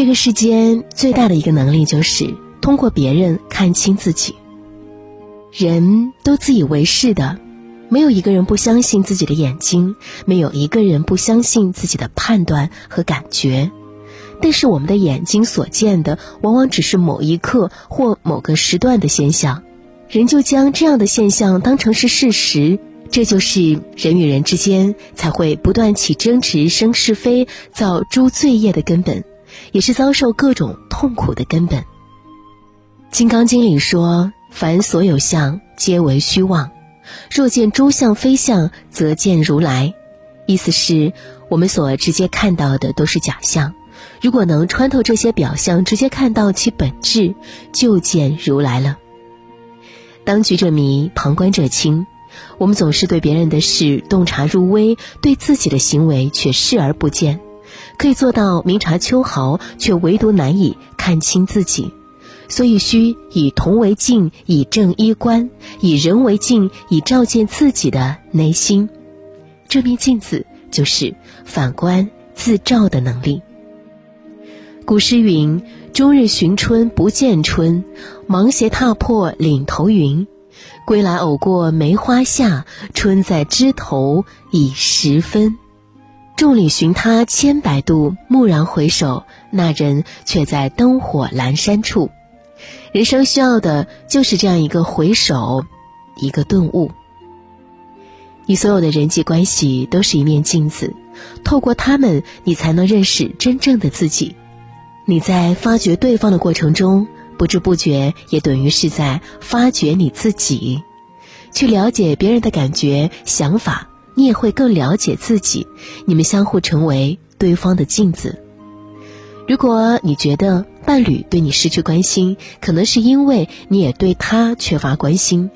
这个世间最大的一个能力，就是通过别人看清自己。人都自以为是的，没有一个人不相信自己的眼睛，没有一个人不相信自己的判断和感觉。但是我们的眼睛所见的，往往只是某一刻或某个时段的现象，人就将这样的现象当成是事实。这就是人与人之间才会不断起争执、生是非、造诸罪业的根本，也是遭受各种痛苦的根本。《金刚经》里说。凡所有相，皆为虚妄。若见诸相非相，则见如来。意思是，我们所直接看到的都是假象。如果能穿透这些表象，直接看到其本质，就见如来了。当局者迷，旁观者清。我们总是对别人的事洞察入微，对自己的行为却视而不见。可以做到明察秋毫，却唯独难以看清自己。所以需以铜为镜，以正衣冠；以人为镜，以照见自己的内心。这面镜子就是反观自照的能力。古诗云：“终日寻春不见春，芒鞋踏破岭头云。归来偶过梅花下，春在枝头已十分。众里寻他千百度，蓦然回首，那人却在灯火阑珊处。”人生需要的就是这样一个回首，一个顿悟。你所有的人际关系都是一面镜子，透过他们，你才能认识真正的自己。你在发掘对方的过程中，不知不觉也等于是在发掘你自己。去了解别人的感觉、想法，你也会更了解自己。你们相互成为对方的镜子。如果你觉得伴侣对你失去关心，可能是因为你也对他缺乏关心。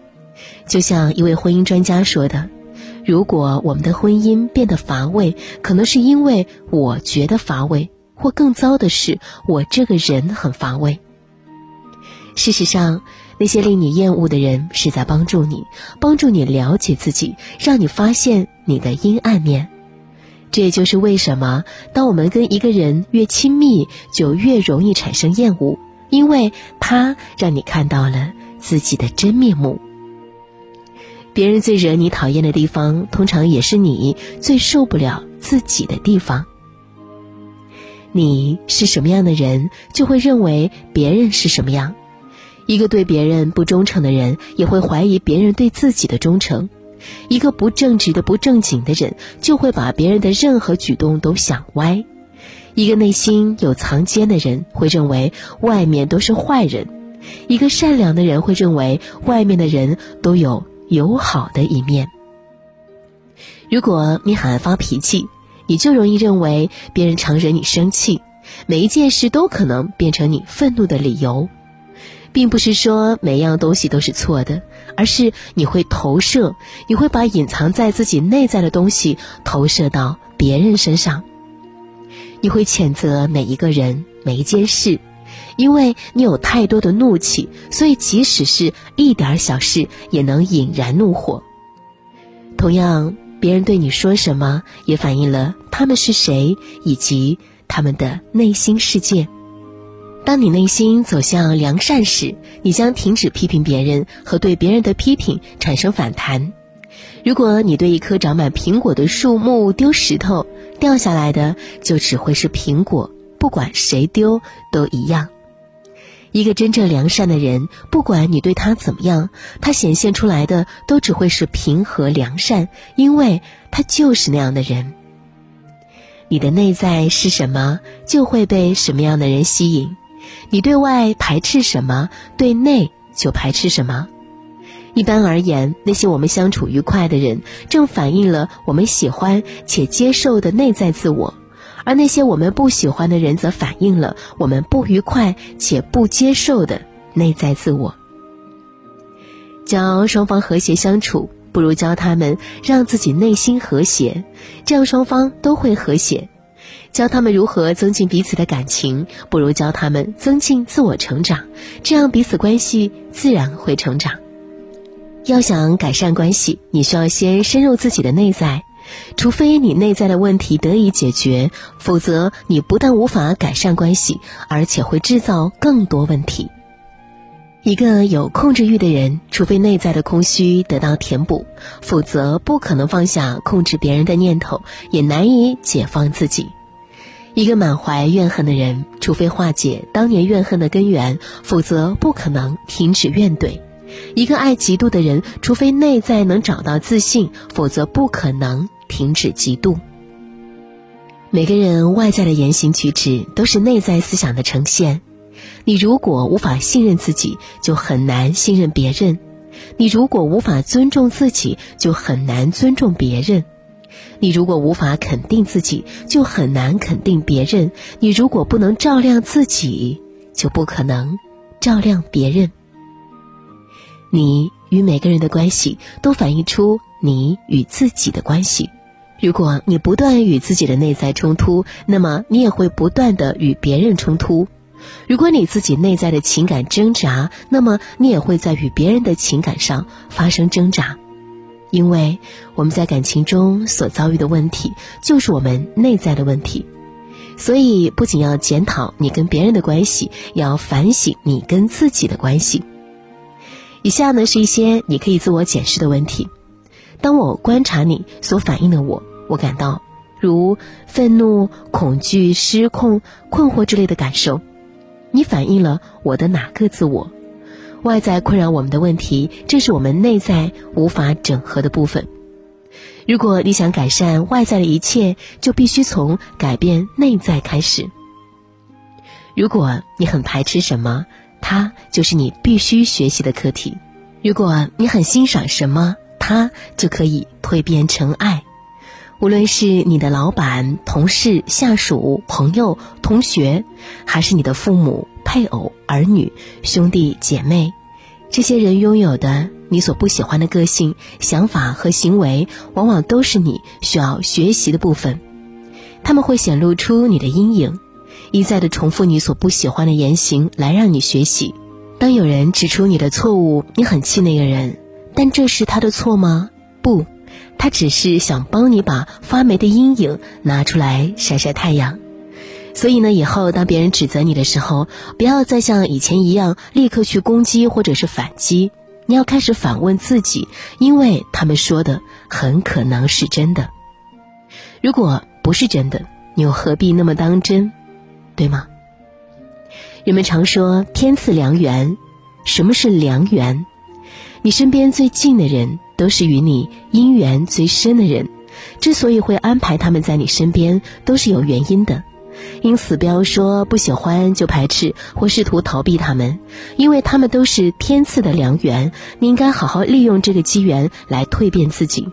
就像一位婚姻专家说的：“如果我们的婚姻变得乏味，可能是因为我觉得乏味，或更糟的是，我这个人很乏味。”事实上，那些令你厌恶的人是在帮助你，帮助你了解自己，让你发现你的阴暗面。这也就是为什么，当我们跟一个人越亲密，就越容易产生厌恶，因为他让你看到了自己的真面目。别人最惹你讨厌的地方，通常也是你最受不了自己的地方。你是什么样的人，就会认为别人是什么样。一个对别人不忠诚的人，也会怀疑别人对自己的忠诚。一个不正直的、不正经的人，就会把别人的任何举动都想歪；一个内心有藏奸的人，会认为外面都是坏人；一个善良的人会认为外面的人都有友好的一面。如果你很爱发脾气，你就容易认为别人常惹你生气，每一件事都可能变成你愤怒的理由。并不是说每样东西都是错的，而是你会投射，你会把隐藏在自己内在的东西投射到别人身上。你会谴责每一个人、每一件事，因为你有太多的怒气，所以即使是一点小事也能引燃怒火。同样，别人对你说什么，也反映了他们是谁以及他们的内心世界。当你内心走向良善时，你将停止批评别人和对别人的批评产生反弹。如果你对一棵长满苹果的树木丢石头，掉下来的就只会是苹果，不管谁丢都一样。一个真正良善的人，不管你对他怎么样，他显现出来的都只会是平和良善，因为他就是那样的人。你的内在是什么，就会被什么样的人吸引。你对外排斥什么，对内就排斥什么。一般而言，那些我们相处愉快的人，正反映了我们喜欢且接受的内在自我；而那些我们不喜欢的人，则反映了我们不愉快且不接受的内在自我。教双方和谐相处，不如教他们让自己内心和谐，这样双方都会和谐。教他们如何增进彼此的感情，不如教他们增进自我成长，这样彼此关系自然会成长。要想改善关系，你需要先深入自己的内在，除非你内在的问题得以解决，否则你不但无法改善关系，而且会制造更多问题。一个有控制欲的人，除非内在的空虚得到填补，否则不可能放下控制别人的念头，也难以解放自己。一个满怀怨恨的人，除非化解当年怨恨的根源，否则不可能停止怨怼。一个爱嫉妒的人，除非内在能找到自信，否则不可能停止嫉妒。每个人外在的言行举止，都是内在思想的呈现。你如果无法信任自己，就很难信任别人；你如果无法尊重自己，就很难尊重别人；你如果无法肯定自己，就很难肯定别人；你如果不能照亮自己，就不可能照亮别人。你与每个人的关系，都反映出你与自己的关系。如果你不断与自己的内在冲突，那么你也会不断的与别人冲突。如果你自己内在的情感挣扎，那么你也会在与别人的情感上发生挣扎，因为我们在感情中所遭遇的问题，就是我们内在的问题。所以，不仅要检讨你跟别人的关系，也要反省你跟自己的关系。以下呢是一些你可以自我检视的问题：当我观察你所反映的我，我感到如愤怒、恐惧、失控、困惑之类的感受。你反映了我的哪个自我？外在困扰我们的问题，这是我们内在无法整合的部分。如果你想改善外在的一切，就必须从改变内在开始。如果你很排斥什么，它就是你必须学习的课题；如果你很欣赏什么，它就可以蜕变成爱。无论是你的老板、同事、下属、朋友、同学，还是你的父母、配偶、儿女、兄弟姐妹，这些人拥有的你所不喜欢的个性、想法和行为，往往都是你需要学习的部分。他们会显露出你的阴影，一再的重复你所不喜欢的言行，来让你学习。当有人指出你的错误，你很气那个人，但这是他的错吗？不。他只是想帮你把发霉的阴影拿出来晒晒太阳，所以呢，以后当别人指责你的时候，不要再像以前一样立刻去攻击或者是反击，你要开始反问自己，因为他们说的很可能是真的。如果不是真的，你又何必那么当真，对吗？人们常说天赐良缘，什么是良缘？你身边最近的人。都是与你姻缘最深的人，之所以会安排他们在你身边，都是有原因的。因此，不要说不喜欢就排斥或试图逃避他们，因为他们都是天赐的良缘。你应该好好利用这个机缘来蜕变自己。